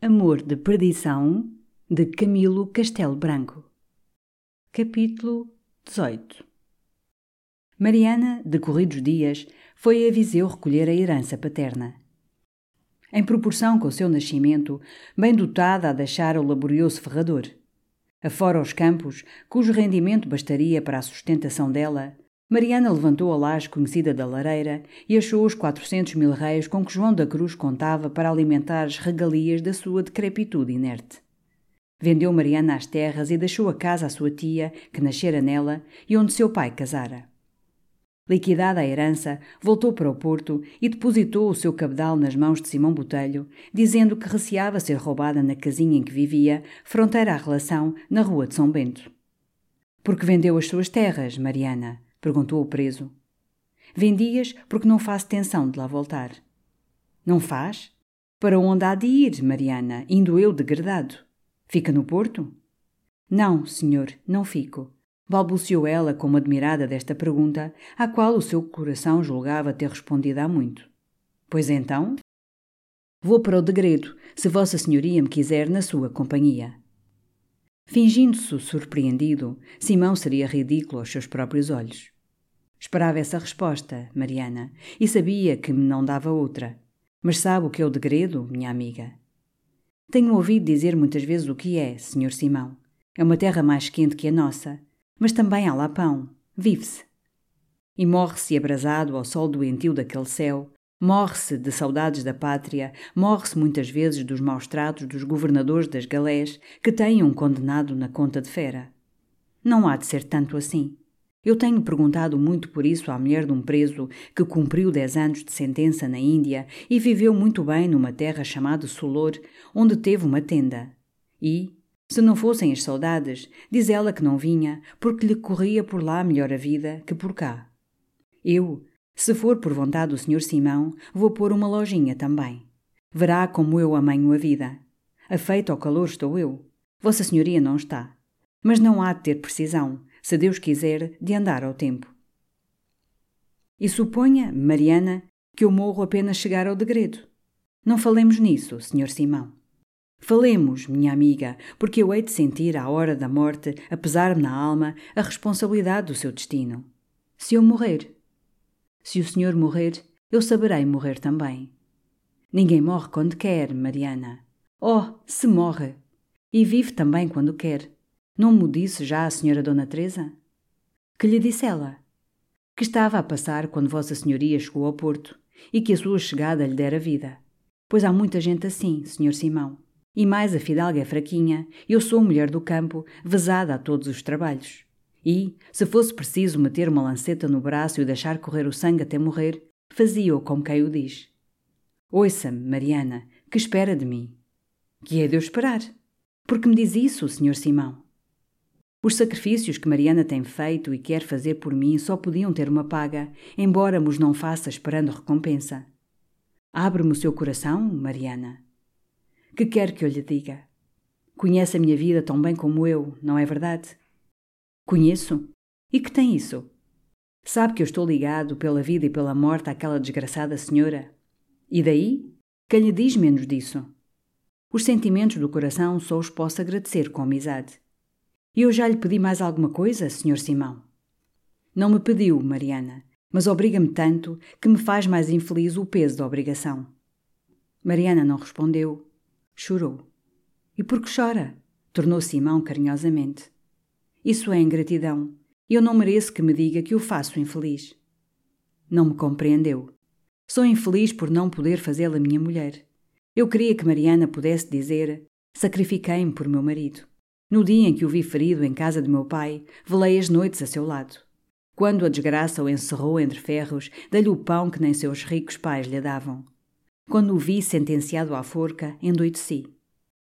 Amor de Perdição de Camilo Castelo Branco. Capítulo 18 Mariana, decorridos dias, foi a Viseu recolher a herança paterna. Em proporção com o seu nascimento, bem dotada a deixar o laborioso ferrador. Afora os campos, cujo rendimento bastaria para a sustentação dela, Mariana levantou a laje conhecida da lareira e achou os quatrocentos mil réis com que João da Cruz contava para alimentar as regalias da sua decrepitude inerte. Vendeu Mariana as terras e deixou a casa à sua tia, que nascera nela e onde seu pai casara. Liquidada a herança, voltou para o Porto e depositou o seu cabedal nas mãos de Simão Botelho, dizendo que receava ser roubada na casinha em que vivia, fronteira à relação, na rua de São Bento. Porque vendeu as suas terras, Mariana? Perguntou o preso. Vendias porque não faço tensão de lá voltar. Não faz? Para onde há de ir, Mariana, indo eu degradado? Fica no Porto? Não, senhor, não fico. Balbuciou ela como admirada desta pergunta, à qual o seu coração julgava ter respondido há muito. Pois então? Vou para o degredo, se Vossa Senhoria me quiser na sua companhia. Fingindo-se surpreendido, Simão seria ridículo aos seus próprios olhos. Esperava essa resposta, Mariana, e sabia que me não dava outra. Mas sabe o que é o degredo, minha amiga? Tenho ouvido dizer muitas vezes o que é, Sr. Simão. É uma terra mais quente que a nossa, mas também há lá pão. Vive-se. E morre-se abrasado ao sol doentio daquele céu, Morre-se de saudades da pátria, morre-se muitas vezes dos maus tratos dos governadores das galés que têm um condenado na conta de fera. Não há de ser tanto assim. Eu tenho perguntado muito por isso à mulher de um preso que cumpriu dez anos de sentença na Índia e viveu muito bem numa terra chamada Solor, onde teve uma tenda. E, se não fossem as saudades, diz ela que não vinha, porque lhe corria por lá melhor a vida que por cá. Eu, se for por vontade do Sr. Simão, vou pôr uma lojinha também. Verá como eu amanho a vida. Afeito ao calor estou eu. Vossa Senhoria não está. Mas não há de ter precisão, se Deus quiser, de andar ao tempo. E suponha, Mariana, que eu morro apenas chegar ao degredo. Não falemos nisso, Sr. Simão. Falemos, minha amiga, porque eu hei de sentir à hora da morte, a pesar-me na alma, a responsabilidade do seu destino. Se eu morrer, se o senhor morrer, eu saberei morrer também. Ninguém morre quando quer, Mariana. Oh, se morre! E vive também quando quer. Não me disse já a senhora Dona Teresa? Que lhe disse ela? Que estava a passar quando Vossa Senhoria chegou ao Porto e que a sua chegada lhe dera vida. Pois há muita gente assim, senhor Simão. E mais a fidalga é fraquinha, eu sou mulher do campo, vezada a todos os trabalhos. E, se fosse preciso meter uma lanceta no braço e deixar correr o sangue até morrer, fazia-o como quem o diz. Ouça-me, Mariana, que espera de mim? Que é de eu esperar? Porque me diz isso, o Sr. Simão? Os sacrifícios que Mariana tem feito e quer fazer por mim só podiam ter uma paga, embora me os não faça esperando recompensa. Abre-me o seu coração, Mariana. Que quer que eu lhe diga? Conhece a minha vida tão bem como eu, não é verdade? Conheço. E que tem isso? Sabe que eu estou ligado pela vida e pela morte àquela desgraçada senhora? E daí? Quem lhe diz menos disso? Os sentimentos do coração só os posso agradecer com amizade. E eu já lhe pedi mais alguma coisa, Sr. Simão? Não me pediu, Mariana, mas obriga-me tanto que me faz mais infeliz o peso da obrigação. Mariana não respondeu. Chorou. E por que chora? Tornou Simão carinhosamente. Isso é ingratidão. Eu não mereço que me diga que o faço infeliz. Não me compreendeu. Sou infeliz por não poder fazê-la minha mulher. Eu queria que Mariana pudesse dizer: Sacrifiquei-me por meu marido. No dia em que o vi ferido em casa de meu pai, velei as noites a seu lado. Quando a desgraça o encerrou entre ferros, dei-lhe o pão que nem seus ricos pais lhe davam. Quando o vi sentenciado à forca, endoideci.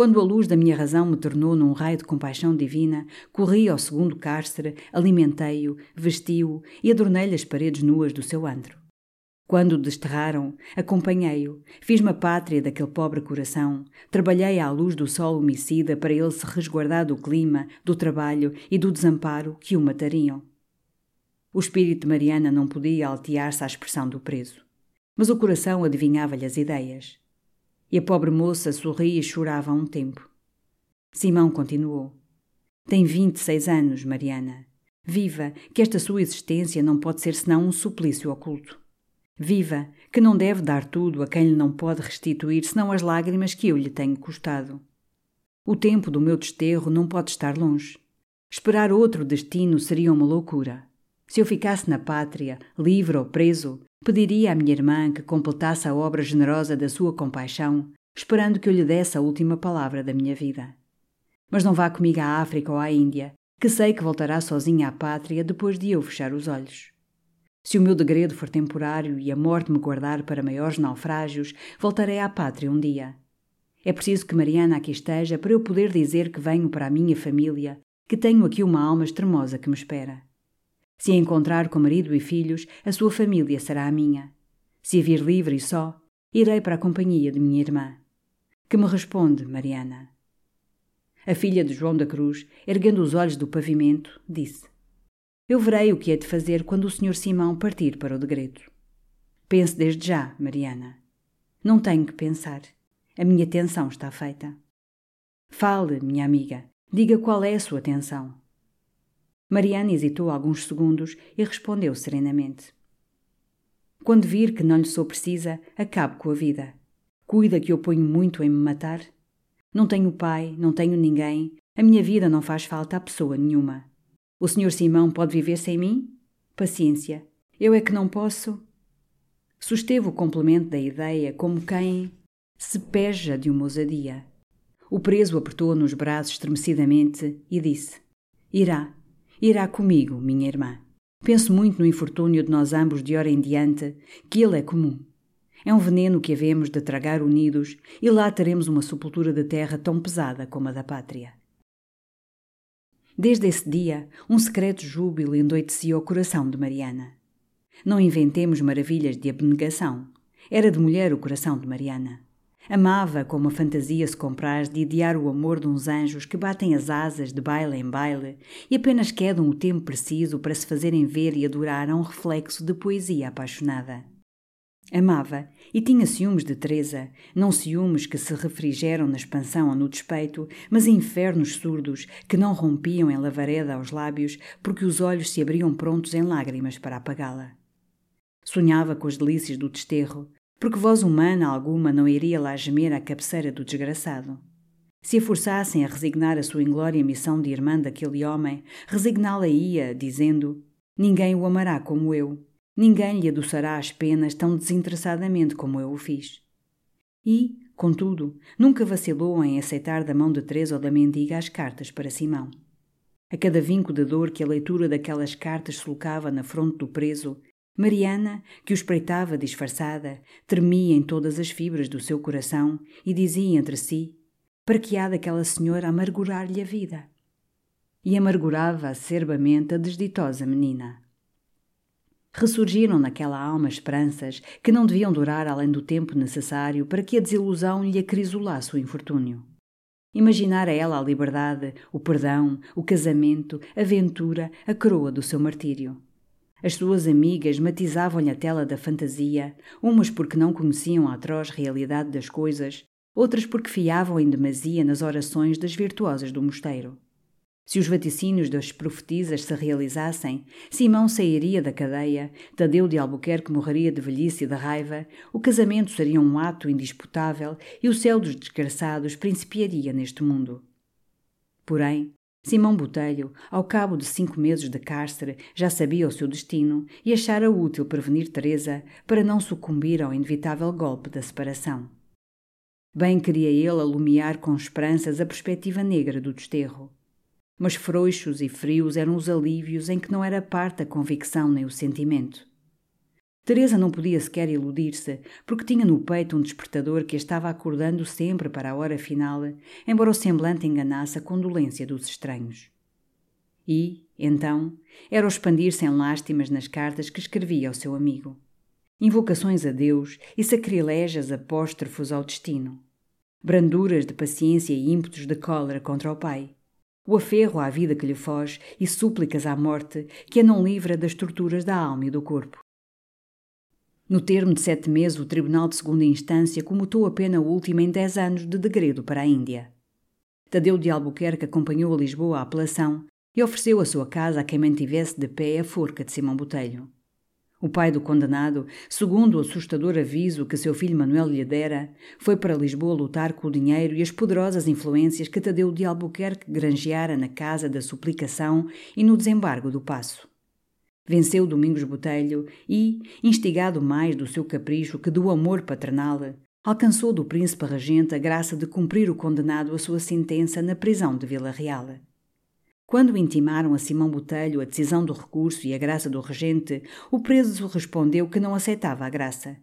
Quando a luz da minha razão me tornou num raio de compaixão divina, corri ao segundo cárcere, alimentei-o, vesti-o e adornei-lhe as paredes nuas do seu antro. Quando o desterraram, acompanhei-o, fiz-me a pátria daquele pobre coração, trabalhei à luz do sol homicida para ele se resguardar do clima, do trabalho e do desamparo que o matariam. O espírito de Mariana não podia altear-se à expressão do preso, mas o coração adivinhava-lhe as ideias. E a pobre moça sorria e chorava há um tempo. Simão continuou. Tem vinte e seis anos, Mariana. Viva, que esta sua existência não pode ser senão um suplício oculto. Viva, que não deve dar tudo a quem lhe não pode restituir senão as lágrimas que eu lhe tenho custado. O tempo do meu desterro não pode estar longe. Esperar outro destino seria uma loucura. Se eu ficasse na pátria, livre ou preso, pediria à minha irmã que completasse a obra generosa da sua compaixão, esperando que eu lhe desse a última palavra da minha vida. Mas não vá comigo à África ou à Índia, que sei que voltará sozinha à pátria depois de eu fechar os olhos. Se o meu degredo for temporário e a morte me guardar para maiores naufrágios, voltarei à pátria um dia. É preciso que Mariana aqui esteja para eu poder dizer que venho para a minha família, que tenho aqui uma alma extremosa que me espera. Se a encontrar com marido e filhos, a sua família será a minha. Se a vir livre e só, irei para a companhia de minha irmã. Que me responde, Mariana? A filha de João da Cruz, erguendo os olhos do pavimento, disse: Eu verei o que é de fazer quando o senhor Simão partir para o degredo. Pense desde já, Mariana. Não tenho que pensar. A minha tensão está feita. Fale, minha amiga. Diga qual é a sua tensão. Mariana hesitou alguns segundos e respondeu serenamente. Quando vir que não lhe sou precisa, acabe com a vida. Cuida que eu ponho muito em me matar? Não tenho pai, não tenho ninguém, a minha vida não faz falta a pessoa nenhuma. O senhor Simão pode viver sem mim? Paciência. Eu é que não posso. Susteve o complemento da ideia como quem se peja de uma ousadia. O preso apertou nos braços estremecidamente e disse: Irá, irá comigo, minha irmã. Penso muito no infortúnio de nós ambos de hora em diante, que ele é comum. É um veneno que havemos de tragar unidos, e lá teremos uma sepultura de terra tão pesada como a da pátria. Desde esse dia, um secreto júbilo endoitecia o coração de Mariana. Não inventemos maravilhas de abnegação. Era de mulher o coração de Mariana. Amava como a fantasia se compraz de idear o amor de uns anjos que batem as asas de baile em baile e apenas quedam o tempo preciso para se fazerem ver e adorar a um reflexo de poesia apaixonada. Amava e tinha ciúmes de Teresa, não ciúmes que se refrigeram na expansão ou no despeito, mas infernos surdos que não rompiam em lavareda aos lábios porque os olhos se abriam prontos em lágrimas para apagá-la. Sonhava com as delícias do desterro, porque voz humana alguma não iria lá gemer à cabeceira do desgraçado. Se a forçassem a resignar a sua inglória missão de irmã daquele homem, resigná-la-ia, dizendo: Ninguém o amará como eu, ninguém lhe adoçará as penas tão desinteressadamente como eu o fiz. E, contudo, nunca vacilou em aceitar da mão de Teresa ou da mendiga as cartas para Simão. A cada vinco de dor que a leitura daquelas cartas sulcava na fronte do preso, Mariana, que o espreitava disfarçada, tremia em todas as fibras do seu coração e dizia entre si: Para que há daquela senhora amargurar-lhe a vida? E amargurava acerbamente a desditosa menina. Ressurgiram naquela alma esperanças que não deviam durar além do tempo necessário para que a desilusão lhe acrisolasse o infortúnio. Imaginara ela a liberdade, o perdão, o casamento, a ventura, a coroa do seu martírio. As suas amigas matizavam-lhe a tela da fantasia, umas porque não conheciam a atroz realidade das coisas, outras porque fiavam em demasia nas orações das virtuosas do mosteiro. Se os vaticínios das profetisas se realizassem, Simão sairia da cadeia, Tadeu de Albuquerque morreria de velhice e de raiva, o casamento seria um ato indisputável e o céu dos desgraçados principiaria neste mundo. Porém, Simão Botelho, ao cabo de cinco meses de cárcere, já sabia o seu destino e achara útil prevenir Teresa para não sucumbir ao inevitável golpe da separação. Bem queria ele alumiar com esperanças a perspectiva negra do desterro. Mas frouxos e frios eram os alívios em que não era parte a convicção nem o sentimento. Teresa não podia sequer iludir-se, porque tinha no peito um despertador que a estava acordando sempre para a hora final, embora o semblante enganasse a condolência dos estranhos. E, então, era o expandir-se em lástimas nas cartas que escrevia ao seu amigo. Invocações a Deus e sacrilégias apóstrofos ao destino. Branduras de paciência e ímpetos de cólera contra o pai. O aferro à vida que lhe foge e súplicas à morte que a não livra das torturas da alma e do corpo. No termo de sete meses, o Tribunal de Segunda Instância comutou a pena última em dez anos de degredo para a Índia. Tadeu de Albuquerque acompanhou a Lisboa à apelação e ofereceu a sua casa a quem mantivesse de pé a forca de Simão Botelho. O pai do condenado, segundo o assustador aviso que seu filho Manuel lhe dera, foi para Lisboa lutar com o dinheiro e as poderosas influências que Tadeu de Albuquerque granjeara na Casa da Suplicação e no desembargo do Passo. Venceu Domingos Botelho e, instigado mais do seu capricho que do amor paternal, alcançou do príncipe regente a graça de cumprir o condenado a sua sentença na prisão de Vila Real. Quando intimaram a Simão Botelho a decisão do recurso e a graça do regente, o preso respondeu que não aceitava a graça,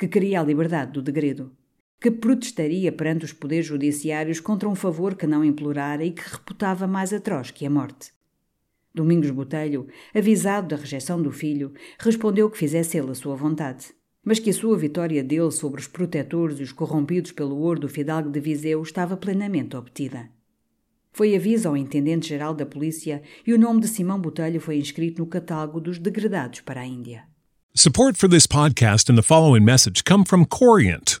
que queria a liberdade do degredo, que protestaria perante os poderes judiciários contra um favor que não implorara e que reputava mais atroz que a morte. Domingos Botelho, avisado da rejeição do filho, respondeu que fizesse ele a sua vontade, mas que a sua vitória dele sobre os protetores e os corrompidos pelo ouro do fidalgo de Viseu estava plenamente obtida. Foi aviso ao Intendente-Geral da Polícia e o nome de Simão Botelho foi inscrito no catálogo dos degradados para a Índia. Support for this podcast and the following message come from Corient.